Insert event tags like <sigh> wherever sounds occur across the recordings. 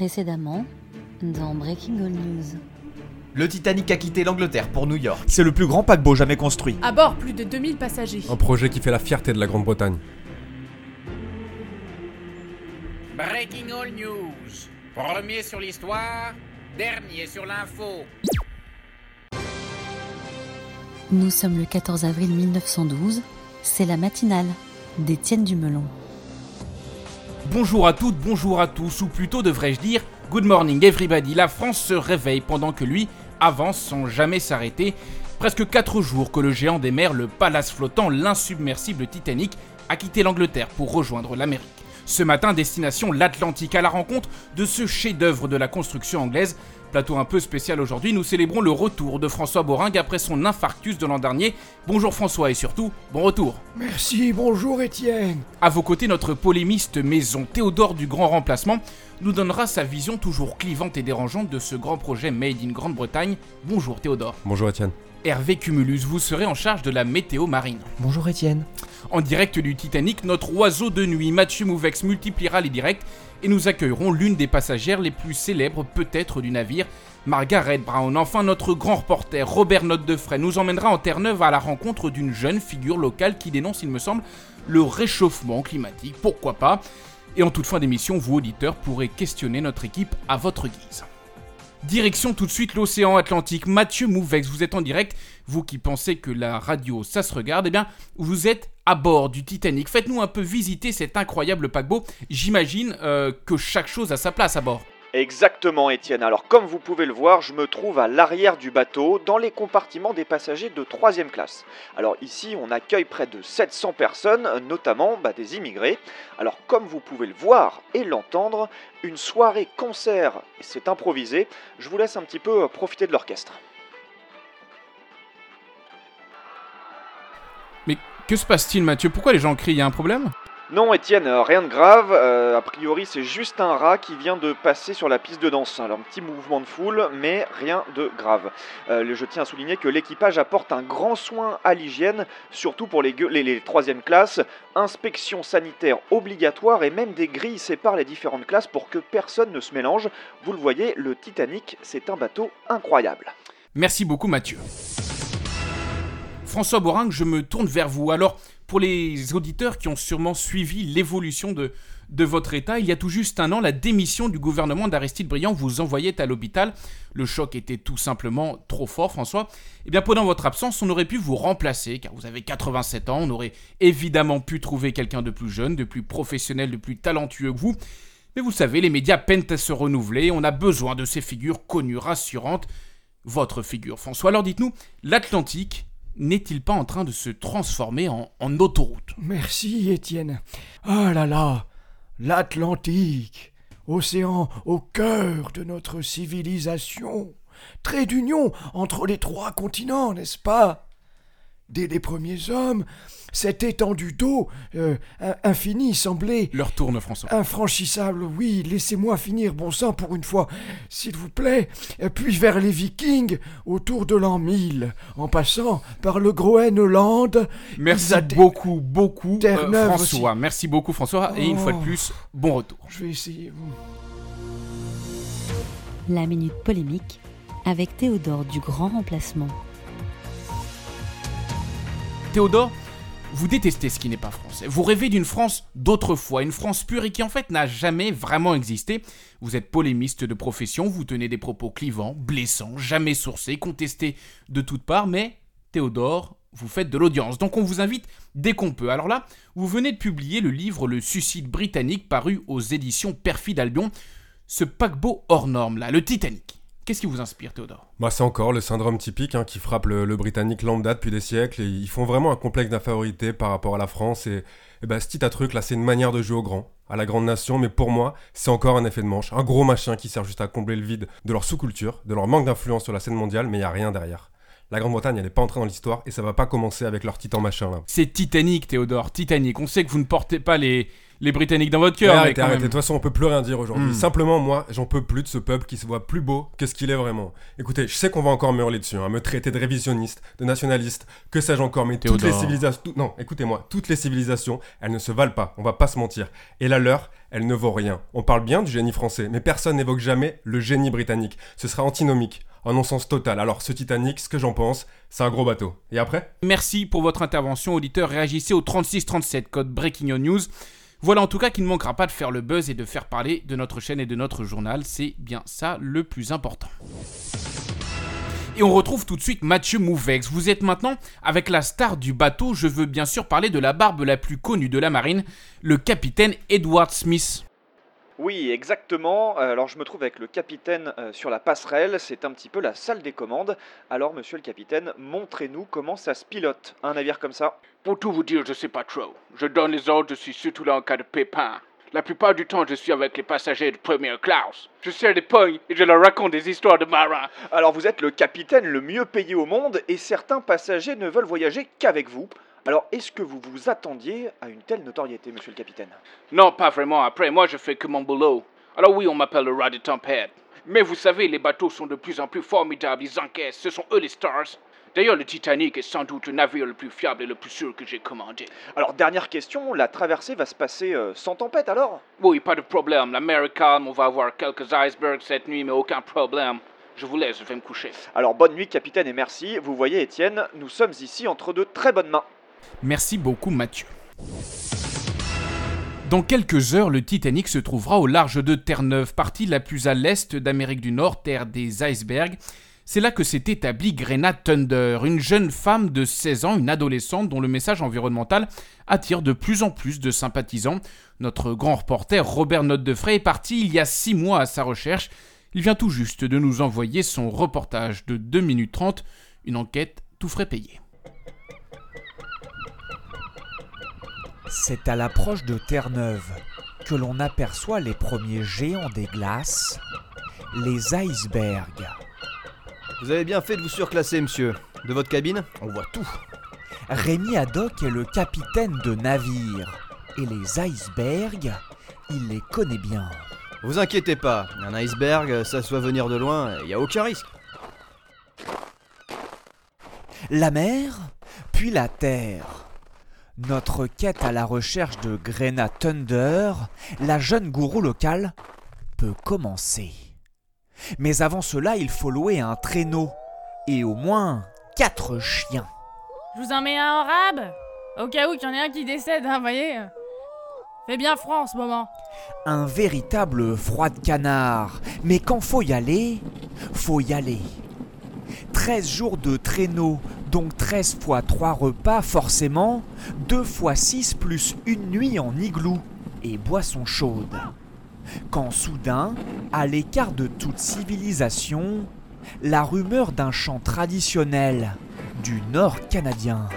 Précédemment, dans Breaking All News. Le Titanic a quitté l'Angleterre pour New York. C'est le plus grand paquebot jamais construit. À bord, plus de 2000 passagers. Un projet qui fait la fierté de la Grande-Bretagne. Breaking All News. Premier sur l'histoire, dernier sur l'info. Nous sommes le 14 avril 1912. C'est la matinale d'Étienne Dumelon. Bonjour à toutes, bonjour à tous, ou plutôt devrais-je dire Good morning everybody. La France se réveille pendant que lui avance sans jamais s'arrêter. Presque 4 jours que le géant des mers, le palace flottant, l'insubmersible Titanic, a quitté l'Angleterre pour rejoindre l'Amérique. Ce matin, destination l'Atlantique à la rencontre de ce chef-d'œuvre de la construction anglaise. Plateau un peu spécial aujourd'hui, nous célébrons le retour de François Boring après son infarctus de l'an dernier. Bonjour François et surtout, bon retour. Merci, bonjour Étienne. À vos côtés, notre polémiste maison Théodore du Grand Remplacement nous donnera sa vision toujours clivante et dérangeante de ce grand projet Made in Grande-Bretagne. Bonjour Théodore. Bonjour Étienne. Hervé Cumulus, vous serez en charge de la météo marine. Bonjour Étienne. En direct du Titanic, notre oiseau de nuit, Mathieu Mouvex, multipliera les directs et nous accueillerons l'une des passagères les plus célèbres peut-être du navire, Margaret Brown. Enfin, notre grand reporter, Robert Note de Fray, nous emmènera en Terre-Neuve à la rencontre d'une jeune figure locale qui dénonce, il me semble, le réchauffement climatique. Pourquoi pas? Et en toute fin d'émission, vous, auditeurs, pourrez questionner notre équipe à votre guise. Direction tout de suite l'océan Atlantique. Mathieu Mouvex, vous êtes en direct. Vous qui pensez que la radio, ça se regarde, eh bien, vous êtes à bord du Titanic. Faites-nous un peu visiter cet incroyable paquebot. J'imagine euh, que chaque chose a sa place à bord. Exactement Étienne. Alors comme vous pouvez le voir, je me trouve à l'arrière du bateau, dans les compartiments des passagers de 3 classe. Alors ici, on accueille près de 700 personnes, notamment bah, des immigrés. Alors comme vous pouvez le voir et l'entendre, une soirée concert, c'est improvisé, je vous laisse un petit peu profiter de l'orchestre. Mais que se passe-t-il Mathieu? Pourquoi les gens crient? Il y a un problème? Non Étienne, euh, rien de grave, euh, a priori c'est juste un rat qui vient de passer sur la piste de danse. Alors un petit mouvement de foule, mais rien de grave. Euh, je tiens à souligner que l'équipage apporte un grand soin à l'hygiène, surtout pour les, les, les troisième classes, inspection sanitaire obligatoire et même des grilles séparent les différentes classes pour que personne ne se mélange. Vous le voyez, le Titanic c'est un bateau incroyable. Merci beaucoup Mathieu. François Boring, je me tourne vers vous. Alors, pour les auditeurs qui ont sûrement suivi l'évolution de, de votre État, il y a tout juste un an, la démission du gouvernement d'Aristide Briand vous envoyait à l'hôpital. Le choc était tout simplement trop fort, François. Eh bien, pendant votre absence, on aurait pu vous remplacer, car vous avez 87 ans. On aurait évidemment pu trouver quelqu'un de plus jeune, de plus professionnel, de plus talentueux que vous. Mais vous savez, les médias peinent à se renouveler. On a besoin de ces figures connues, rassurantes. Votre figure, François. Alors dites-nous, l'Atlantique n'est-il pas en train de se transformer en, autoroute? Merci Étienne. Ah là là, l'Atlantique, océan au cœur de notre civilisation, trait d'union entre les trois continents, n'est-ce pas? Dès les premiers hommes, cette étendue d'eau euh, infinie semblait Leur tourne, François. infranchissable. Oui, laissez-moi finir, bon sang, pour une fois, s'il vous plaît. Puis vers les Vikings, autour de l'an 1000, en passant par le Groenland. Merci beaucoup, beaucoup, euh, François. Merci beaucoup, François. Et une fois de Oh. plus, bon retour. Je vais essayer. La minute polémique avec Théodore du Grand Remplacement. Théodore, vous détestez ce qui n'est pas français. Vous rêvez d'une France d'autrefois, une France pure et qui en fait n'a jamais vraiment existé. Vous êtes polémiste de profession, vous tenez des propos clivants, blessants, jamais sourcés, contestés de toutes parts, mais Théodore, vous faites de l'audience. Donc on vous invite dès qu'on peut. Alors là, vous venez de publier le livre Le suicide britannique paru aux éditions Perfide Albion. Ce paquebot hors norme là, le Titanic. Qu'est-ce qui vous inspire, Théodore? Bah, c'est encore le syndrome typique hein, qui frappe le, Britannique lambda depuis des siècles. Ils font vraiment un complexe d'infériorité par rapport à la France. Et, bah, ce petit truc là, c'est une manière de jouer au grand, à la grande nation. Mais pour moi, c'est encore un effet de manche. Un gros machin qui sert juste à combler le vide de leur sous-culture, de leur manque d'influence sur la scène mondiale. Mais il n'y a rien derrière. La Grande-Bretagne, elle est pas entrée dans l'histoire et ça va pas commencer avec leur titan machin là. C'est Titanic, Théodore, Titanic. On sait que vous ne portez pas les, les Britanniques dans votre cœur. Arrêtez, arrêtez. De toute façon, on peut plus rien dire aujourd'hui. Hmm. Simplement, moi, j'en peux plus de ce peuple qui se voit plus beau que ce qu'il est vraiment. Écoutez, je sais qu'on va encore me hurler dessus, hein, me traiter de révisionniste, de nationaliste, que sais-je encore, mais toutes les civilisations. tout- Non, écoutez-moi, toutes les civilisations, elles ne se valent pas, on va pas se mentir. Et la leur, elle ne vaut rien. On parle bien du génie français, mais personne n'évoque jamais le génie britannique. Ce sera antinomique, un non-sens total. Alors, ce Titanic, ce que j'en pense, c'est un gros bateau. Et après? Merci pour votre intervention, auditeur. Réagissez au 3637, code Breaking News. Voilà en tout cas qu'il ne manquera pas de faire le buzz et de faire parler de notre chaîne et de notre journal. C'est bien ça le plus important. Et on retrouve tout de suite Mathieu Mouvex. Vous êtes maintenant avec la star du bateau. Je veux bien sûr parler de la barbe la plus connue de la marine, le capitaine Edward Smith. Oui, exactement. Euh, Alors je me trouve avec le capitaine euh, sur la passerelle, c'est un petit peu la salle des commandes. Alors monsieur le capitaine, montrez-nous comment ça se pilote, un navire comme ça. Pour tout vous dire, je sais pas trop. Je donne les ordres, je suis surtout là en cas de pépin. La plupart du temps, je suis avec les passagers de première classe. Je serre des pognes et je leur raconte des histoires de marins. Alors vous êtes le capitaine le mieux payé au monde et certains passagers ne veulent voyager qu'avec vous. Alors est-ce que vous vous attendiez à une telle notoriété, monsieur le capitaine? Non, pas vraiment. Après, moi, je fais que mon boulot. Alors oui, on m'appelle le rat de tempête. Mais vous savez, les bateaux sont de plus en plus formidables, ils encaissent, ce sont eux les stars. D'ailleurs, le Titanic est sans doute le navire le plus fiable et le plus sûr que j'ai commandé. Alors dernière question, la traversée va se passer euh, sans tempête alors? Oui, pas de problème. La mer est calme, on va avoir quelques icebergs cette nuit, mais aucun problème. Je vous laisse, je vais me coucher. Alors bonne nuit capitaine et merci. Vous voyez Étienne, nous sommes ici entre de très bonnes mains. Merci beaucoup Mathieu. Dans quelques heures, le Titanic se trouvera au large de Terre-Neuve, partie la plus à l'est d'Amérique du Nord, terre des icebergs. C'est là que s'est établie Grena Thunder, une jeune femme de 16 ans, une adolescente dont le message environnemental attire de plus en plus de sympathisants. Notre grand reporter Robert Note de Fray est parti il y a 6 mois à sa recherche. Il vient tout juste de nous envoyer son reportage de 2 minutes 30, une enquête tout frais payée. C'est à l'approche de Terre-Neuve que l'on aperçoit les premiers géants des glaces, les icebergs. Vous avez bien fait de vous surclasser, monsieur. De votre cabine, on voit tout. Rémi Haddock est le capitaine de navire, et les icebergs, il les connaît bien. Vous inquiétez pas, un iceberg, ça soit venir de loin, y a aucun risque. La mer, puis la terre. Notre quête à la recherche de Grena Thunder, la jeune gourou locale, peut commencer. Mais avant cela, il faut louer un traîneau et au moins quatre chiens. Je vous en mets un en rab Au cas où qu'il y en ait un qui décède, hein, voyez Fait bien froid en ce moment. Un véritable froid de canard. Mais quand faut y aller, faut y aller. 13 jours de traîneau, donc 13 fois 3 repas, forcément, 2 fois 6 plus une nuit en igloo et boisson chaude. Quand soudain, à l'écart de toute civilisation, la rumeur d'un chant traditionnel du Nord canadien.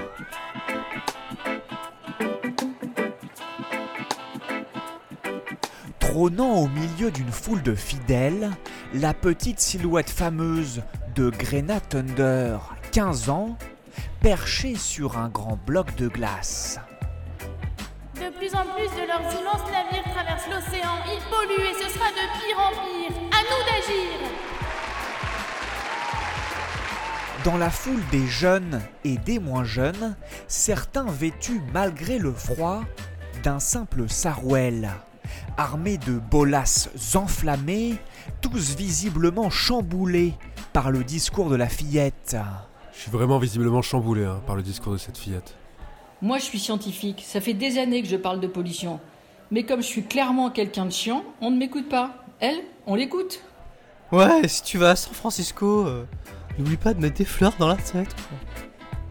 Trônant au milieu d'une foule de fidèles, la petite silhouette fameuse de Grena Thunder, 15 ans, perchée sur un grand bloc de glace. De plus en plus de leurs immenses navires traversent l'océan. Ils polluent et ce sera de pire en pire. À nous d'agir. Dans la foule des jeunes et des moins jeunes, certains vêtus malgré le froid d'un simple sarouel, armés de bolasses enflammées, tous visiblement chamboulés par le discours de la fillette. Je suis vraiment visiblement chamboulé hein, par le discours de cette fillette. Moi, je suis scientifique. Ça fait des années que je parle de pollution. Mais comme je suis clairement quelqu'un de chiant, on ne m'écoute pas. Elle, on l'écoute. Ouais, si tu vas à San Francisco, euh, n'oublie pas de mettre des fleurs dans la tête. quoi.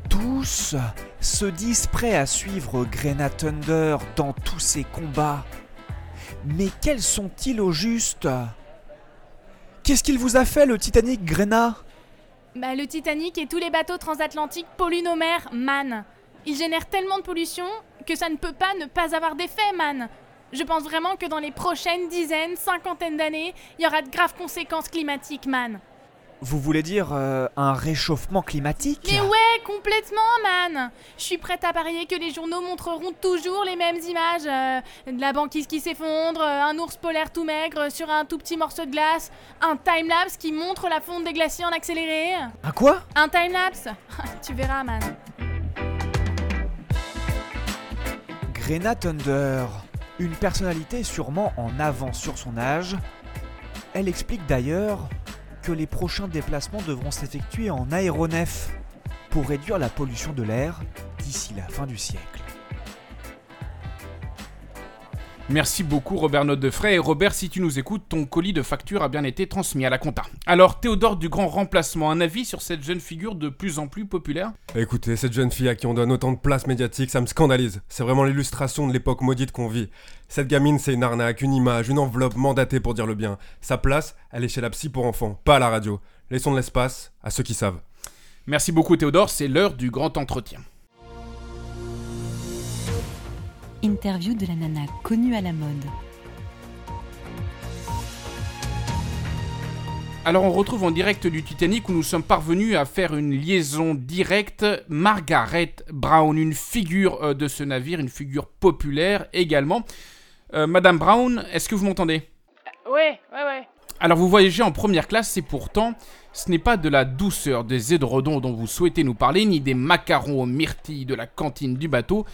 Tous se disent prêts à suivre Grena Thunder dans tous ses combats. Mais quels sont-ils au juste? Qu'est-ce qu'il vous a fait le Titanic, Grena Bah, le Titanic et tous les bateaux transatlantiques polluent nos mers, man. Ils génèrent tellement de pollution que ça ne peut pas ne pas avoir d'effet, man. Je pense vraiment que dans les prochaines dizaines, cinquantaines d'années, il y aura de graves conséquences climatiques, man. Vous voulez dire euh, un réchauffement climatique Mais ouais, complètement, man Je suis prête à parier que les journaux montreront toujours les mêmes images. euh, de la banquise qui s'effondre, euh, un ours polaire tout maigre sur un tout petit morceau de glace, un timelapse qui montre la fonte des glaciers en accéléré. Un quoi? Un timelapse <laughs> Tu verras, man. Grena Thunder, une personnalité sûrement en avance sur son âge. Elle explique d'ailleurs que les prochains déplacements devront s'effectuer en aéronef pour réduire la pollution de l'air d'ici la fin du siècle. Merci beaucoup Robert Note de Frais. Et Robert, si tu nous écoutes, ton colis de facture a bien été transmis à la compta. Alors Théodore du Grand Remplacement, un avis sur cette jeune figure de plus en plus populaire? Écoutez, cette jeune fille à qui on donne autant de place médiatique, ça me scandalise. C'est vraiment l'illustration de l'époque maudite qu'on vit. Cette gamine, c'est une arnaque, une image, une enveloppe mandatée pour dire le bien. Sa place, elle est chez la psy pour enfants, pas à la radio. Laissons de l'espace à ceux qui savent. Merci beaucoup Théodore, c'est l'heure du grand entretien. Interview de la nana connue à la mode. Alors on retrouve en direct du Titanic où nous sommes parvenus à faire une liaison directe. Margaret Brown, une figure euh, de ce navire, une figure populaire également. Euh, Madame Brown, est-ce que vous m'entendez? Ouais, ouais, ouais. Alors vous voyagez en première classe et pourtant ce n'est pas de la douceur des édredons dont vous souhaitez nous parler, ni des macarons aux myrtilles de la cantine du bateau,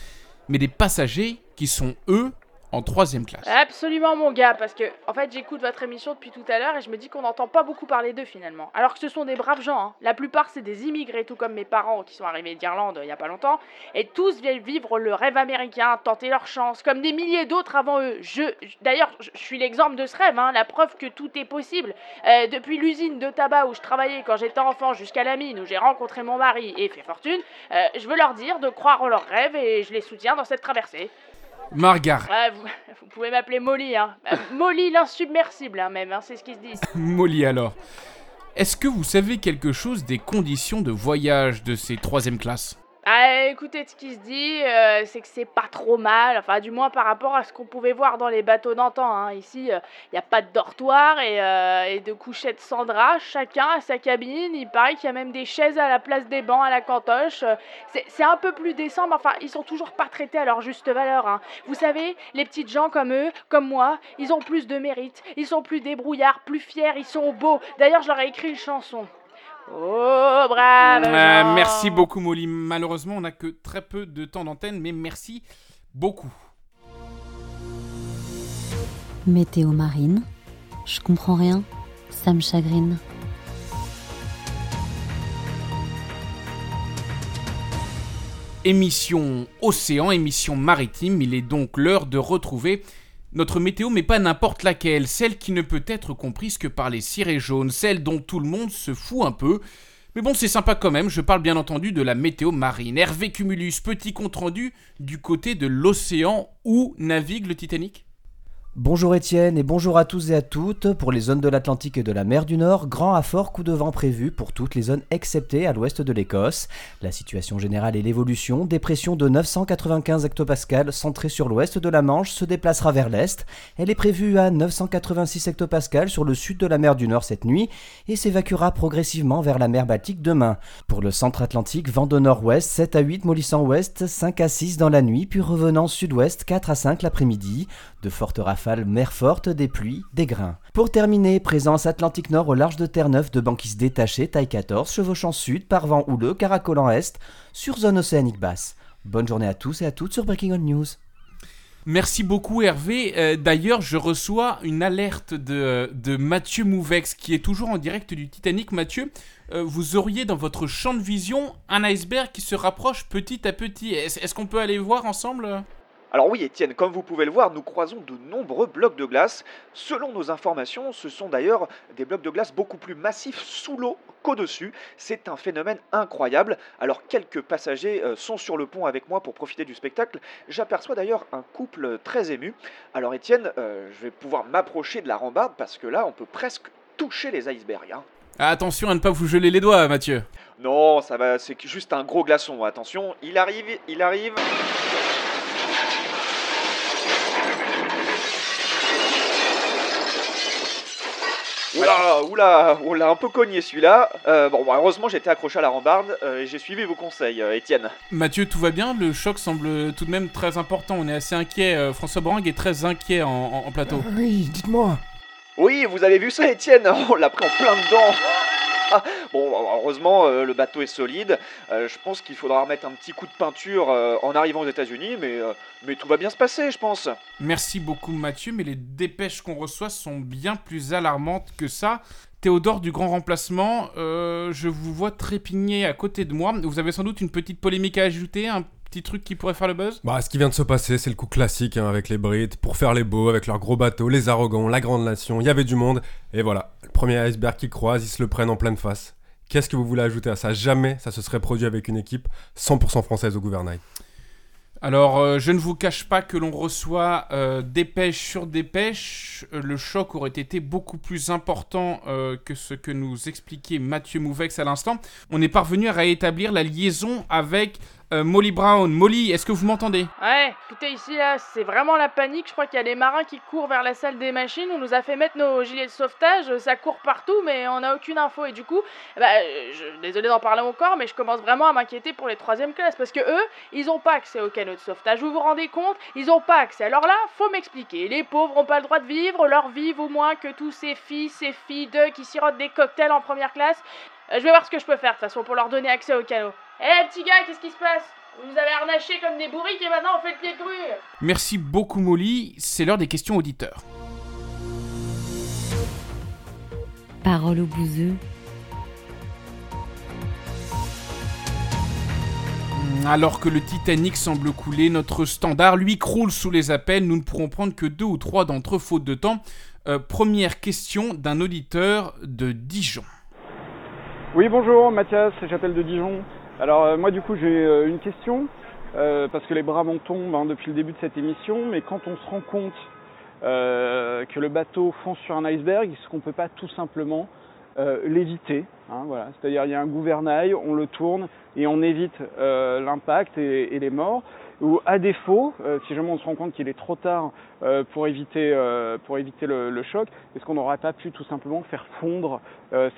mais des passagers qui sont eux en troisième classe. Absolument, mon gars, parce que en fait, j'écoute votre émission depuis tout à l'heure et je me dis qu'on n'entend pas beaucoup parler d'eux finalement. Alors que ce sont des braves gens. hein. La plupart, c'est des immigrés, tout comme mes parents qui sont arrivés d'Irlande il y a pas longtemps, et tous viennent vivre le rêve américain, tenter leur chance, comme des milliers d'autres avant eux. Je, d'ailleurs, je je suis l'exemple de ce rêve, hein, la preuve que tout est possible. Euh, depuis l'usine de tabac où je travaillais quand j'étais enfant jusqu'à la mine où j'ai rencontré mon mari et fait fortune, euh, je veux leur dire de croire en leurs rêves et je les soutiens dans cette traversée. Margaret, vous, vous pouvez m'appeler Molly, hein. Euh, Molly l'insubmersible, hein, même, hein, c'est ce qu'ils se disent. Molly alors. Est-ce que vous savez quelque chose des conditions de voyage de ces troisième classes? Ah, écoutez, ce qui se dit, euh, c'est que c'est pas trop mal, enfin, du moins par rapport à ce qu'on pouvait voir dans les bateaux d'antan. Hein. Ici, il n'y a pas de dortoir et, euh, de couchettes sans drap, chacun a sa cabine. Il paraît qu'il y a même des chaises à la place des bancs à la cantoche. Euh, C'est c'est un peu plus décent, mais enfin, ils sont toujours pas traités à leur juste valeur. Hein. Vous savez, les petites gens comme eux, comme moi, ils ont plus de mérite, ils sont plus débrouillards, plus fiers, ils sont beaux. D'ailleurs, je leur ai écrit une chanson. Oh, brave Euh. Merci beaucoup Molly. Malheureusement, on n'a que très peu de temps d'antenne, mais merci beaucoup. Météo marine. Je comprends rien. Ça me chagrine. Émission Océan, émission maritime, il est donc l'heure de retrouver notre météo, mais pas n'importe laquelle, celle qui ne peut être comprise que par les cirés jaunes, celle dont tout le monde se fout un peu. Mais bon, c'est sympa quand même, je parle bien entendu de la météo marine. Hervé Cumulus, petit compte-rendu du côté de l'océan. Où navigue le Titanic? Bonjour Étienne et bonjour à tous et à toutes. Pour les zones de l'Atlantique et de la mer du Nord, grand à fort coup de vent prévu pour toutes les zones exceptées à l'ouest de l'Écosse. La situation générale et l'évolution, dépression de 995 hectopascales centrée sur l'ouest de la Manche se déplacera vers l'est. Elle est prévue à 986 hectopascales sur le sud de la mer du Nord cette nuit et s'évacuera progressivement vers la mer Baltique demain. Pour le centre atlantique, vent de nord-ouest 7 à 8 mollissant ouest, 5 à 6 dans la nuit, puis revenant sud-ouest 4 à 5 l'après-midi. De fortes rafales, mer forte, des pluies, des grains. Pour terminer, présence Atlantique Nord au large de Terre-Neuve de banquise détachée, taille 14, chevauchant sud, par vent houleux, caracolant est, sur zone océanique basse. Bonne journée à tous et à toutes sur Breaking On News. Merci beaucoup Hervé. Euh, D'ailleurs, je reçois une alerte de, de Mathieu Mouvex qui est toujours en direct du Titanic. Mathieu, euh, vous auriez dans votre champ de vision un iceberg qui se rapproche petit à petit. Est-ce qu'on peut aller voir ensemble? Alors oui, Étienne, comme vous pouvez le voir, nous croisons de nombreux blocs de glace. Selon nos informations, ce sont d'ailleurs des blocs de glace beaucoup plus massifs sous l'eau qu'au-dessus. C'est un phénomène incroyable. Alors quelques passagers euh, sont sur le pont avec moi pour profiter du spectacle. J'aperçois d'ailleurs un couple très ému. Alors Étienne, euh, je vais pouvoir m'approcher de la rambarde parce que là, on peut presque toucher les icebergs. hein. Attention à ne pas vous geler les doigts, Mathieu. Non, ça va, c'est juste un gros glaçon. Attention, il arrive, il arrive. Oula, oula, oula, un peu cogné celui-là. Euh, bon, heureusement j'étais accroché à la rambarde euh, et j'ai suivi vos conseils, euh, Étienne. Mathieu, tout va bien? Le choc semble tout de même très important. On est assez inquiet. euh, François Borang est très inquiet en, en- en plateau. Oui, dites-moi. Oui, vous avez vu ça, Étienne? <laughs> On l'a pris en plein dedans. <laughs> Bon, heureusement, euh, le bateau est solide. Euh, je pense qu'il faudra remettre un petit coup de peinture euh, en arrivant aux États-Unis, mais, tout va bien se passer, je pense. Merci beaucoup Mathieu, mais les dépêches qu'on reçoit sont bien plus alarmantes que ça. Théodore du grand remplacement, je vous vois trépigner à côté de moi. Vous avez sans doute une petite polémique à ajouter, petit truc qui pourrait faire le buzz Bah, ce qui vient de se passer, c'est le coup classique hein, avec les Brits, pour faire les beaux, avec leurs gros bateaux, les arrogants, la grande nation, il y avait du monde, et voilà, le premier iceberg qui croise, ils se le prennent en pleine face. Qu'est-ce que vous voulez ajouter à ça? Jamais ça se serait produit avec une équipe 100% française au gouvernail. Alors, euh, je ne vous cache pas que l'on reçoit euh, dépêche sur dépêche. Euh, le choc aurait été beaucoup plus important que ce que nous expliquait Mathieu Mouvex à l'instant. On est parvenu à rétablir la liaison avec euh, Molly Brown. Molly, est-ce que vous m'entendez? Ouais, écoutez ici là, c'est vraiment la panique. Je crois qu'il y a les marins qui courent vers la salle des machines. On nous a fait mettre nos gilets de sauvetage. Ça court partout, mais on n'a aucune info. Et du coup, euh, je, désolé d'en parler encore, mais je commence vraiment à m'inquiéter pour les troisième classes parce que eux, ils ont pas accès aux canaux de sauvetage. Vous vous rendez compte? Ils ont pas accès. Alors là, faut m'expliquer. Les pauvres ont pas le droit de vivre. Leur vie vaut moins que tous ces filles, ces filles d'eux qui sirotent des cocktails en première classe. Euh, je vais voir ce que je peux faire de toute façon pour leur donner accès aux canaux. Eh petit gars, qu'est-ce qui se passe? Vous nous avez harnachés comme des bourriques et maintenant on fait le pied de grue Merci beaucoup Molly. C'est l'heure des questions auditeurs. Parole au bouseux. Alors que le Titanic semble couler, notre standard lui croule sous les appels. Nous ne pourrons prendre que deux ou trois d'entre eux faute de temps. Euh, première question d'un auditeur de Dijon. Oui, bonjour, Mathias, j'appelle de Dijon. Alors, euh, moi, du coup, j'ai euh, une question, euh, parce que les bras m'en tombent hein, depuis le début de cette émission, mais quand on se rend compte que le bateau fonce sur un iceberg, est-ce qu'on peut pas tout simplement l'éviter hein, voilà. C'est-à-dire, il y a un gouvernail, on le tourne et on évite l'impact et, les morts. Ou à défaut, si jamais on se rend compte qu'il est trop tard pour éviter, le, le choc, est-ce qu'on n'aurait pas pu tout simplement faire fondre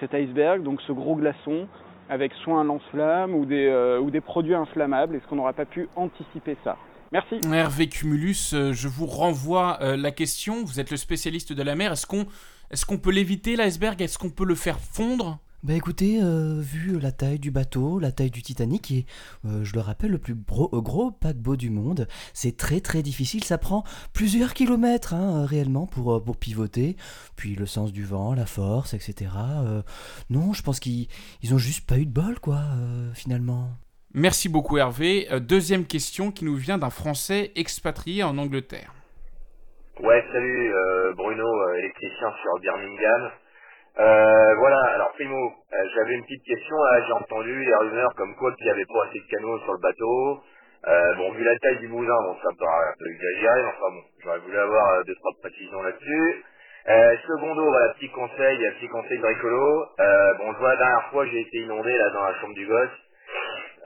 cet iceberg, donc ce gros glaçon, avec soit un lance-flamme ou, des, euh, ou des produits inflammables Est-ce qu'on n'aurait pas pu anticiper ça? Merci. Hervé Cumulus, euh, je vous renvoie euh, la question. Vous êtes le spécialiste de la mer. Est-ce qu'on est qu'on peut l'éviter, l'iceberg? Est-ce qu'on peut le faire fondre? Bah écoutez, euh, vu la taille du bateau, la taille du Titanic et euh, je le rappelle le plus bro- euh, gros paquebot du monde, c'est très très difficile, ça prend plusieurs kilomètres hein, réellement pour, euh, pour pivoter, puis le sens du vent, la force, etc. Euh, non, je pense qu'ils ils ont juste pas eu de bol quoi, euh, finalement. Merci beaucoup Hervé. Deuxième question qui nous vient d'un Français expatrié en Angleterre. Ouais, salut, euh, Bruno, électricien sur Birmingham. Euh, voilà, alors primo, euh, j'avais une petite question, là, j'ai entendu les rumeurs comme quoi qu'il n'y avait pas assez de canaux sur le bateau. Euh, bon, vu la taille du bousin, bon, ça me paraît un peu exagéré, mais enfin bon, j'aurais voulu avoir euh, deux, trois précisions là-dessus. Euh, secondo, voilà, petit conseil, petit conseil bricolo. Euh, bon, je vois la dernière fois, j'ai été inondé, là, dans la chambre du gosse.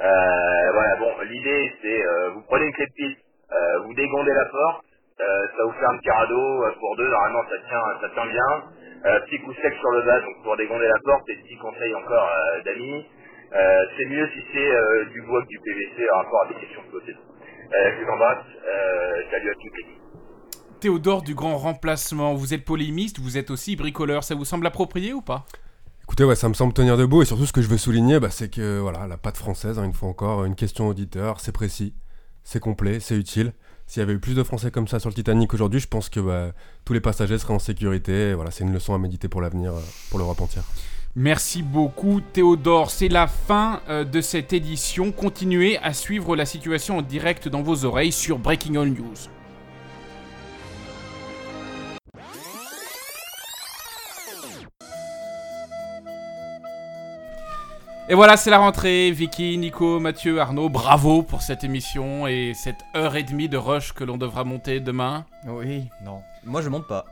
Euh, voilà, bon, l'idée, c'est, euh, vous prenez une clé de piste, euh, vous dégondez la porte, ça vous fait un petit radeau pour deux, normalement ça tient, ça tient bien. Euh, petit coup sec sur le bas, donc pour dégonder la porte, et petit conseil encore euh, d'amis, euh, c'est mieux si c'est euh, du bois que du PVC par rapport à des questions de côté. Euh, je vous embrasse, euh, salut à toutes les Théodore du grand remplacement, vous êtes polémiste, vous êtes aussi bricoleur, ça vous semble approprié ou pas? Écoutez, ouais, ça me semble tenir debout, et surtout ce que je veux souligner, bah, c'est que voilà, la patte française, hein, une fois encore, une question auditeur, c'est précis, c'est complet, c'est utile. S'il y avait eu plus de Français comme ça sur le Titanic aujourd'hui, je pense que bah, tous les passagers seraient en sécurité. Voilà, c'est une leçon à méditer pour l'avenir, euh, pour l'Europe entière. Merci beaucoup Théodore, c'est la fin euh, de cette édition. Continuez à suivre la situation en direct dans vos oreilles sur Breaking All News. Et voilà, c'est la rentrée. Vicky, Nico, Mathieu, Arnaud, bravo pour cette émission et cette heure et demie de rush que l'on devra monter demain. Oui, non. Moi je monte pas.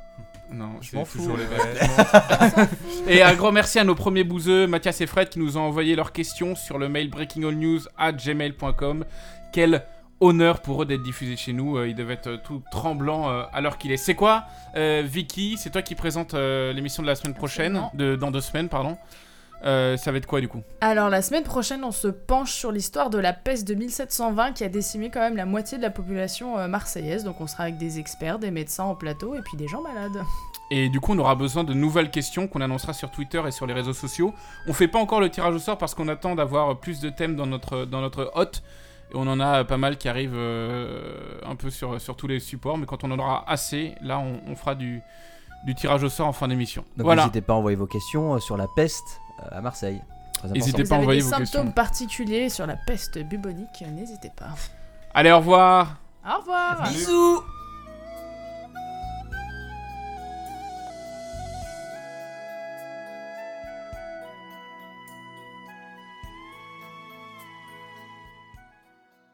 Non, je m'en fous. toujours les ouais. <laughs> et un grand merci à nos premiers bouseux, Mathias et Fred, qui nous ont envoyé leurs questions sur le mail breakingallnews@gmail.com. Quelle honneur pour eux d'être diffusés chez nous. Euh, ils devaient être euh, tout tremblants euh, à l'heure qu'il est. C'est quoi, euh, Vicky? C'est toi qui présente euh, l'émission de la semaine prochaine, de, dans deux semaines, pardon. Euh, ça va être quoi du coup? Alors la semaine prochaine, on se penche sur l'histoire de la peste de 1720 qui a décimé quand même la moitié de la population euh, marseillaise. Donc on sera avec des experts, des médecins en plateau et puis des gens malades. Et du coup, on aura besoin de nouvelles questions qu'on annoncera sur Twitter et sur les réseaux sociaux. On fait pas encore le tirage au sort parce qu'on attend d'avoir plus de thèmes dans notre, dans notre hôte. Et on en a pas mal qui arrivent euh, un peu sur, sur tous les supports. Mais quand on en aura assez, là, on, on fera du, du tirage au sort en fin d'émission. Donc Voilà. n'hésitez pas à envoyer vos questions euh, sur la peste euh, à Marseille. N'hésitez Si pas à vous avez envoyer des vos symptômes questions. particuliers sur la peste bubonique, n'hésitez pas. Allez, au revoir Au revoir Bisous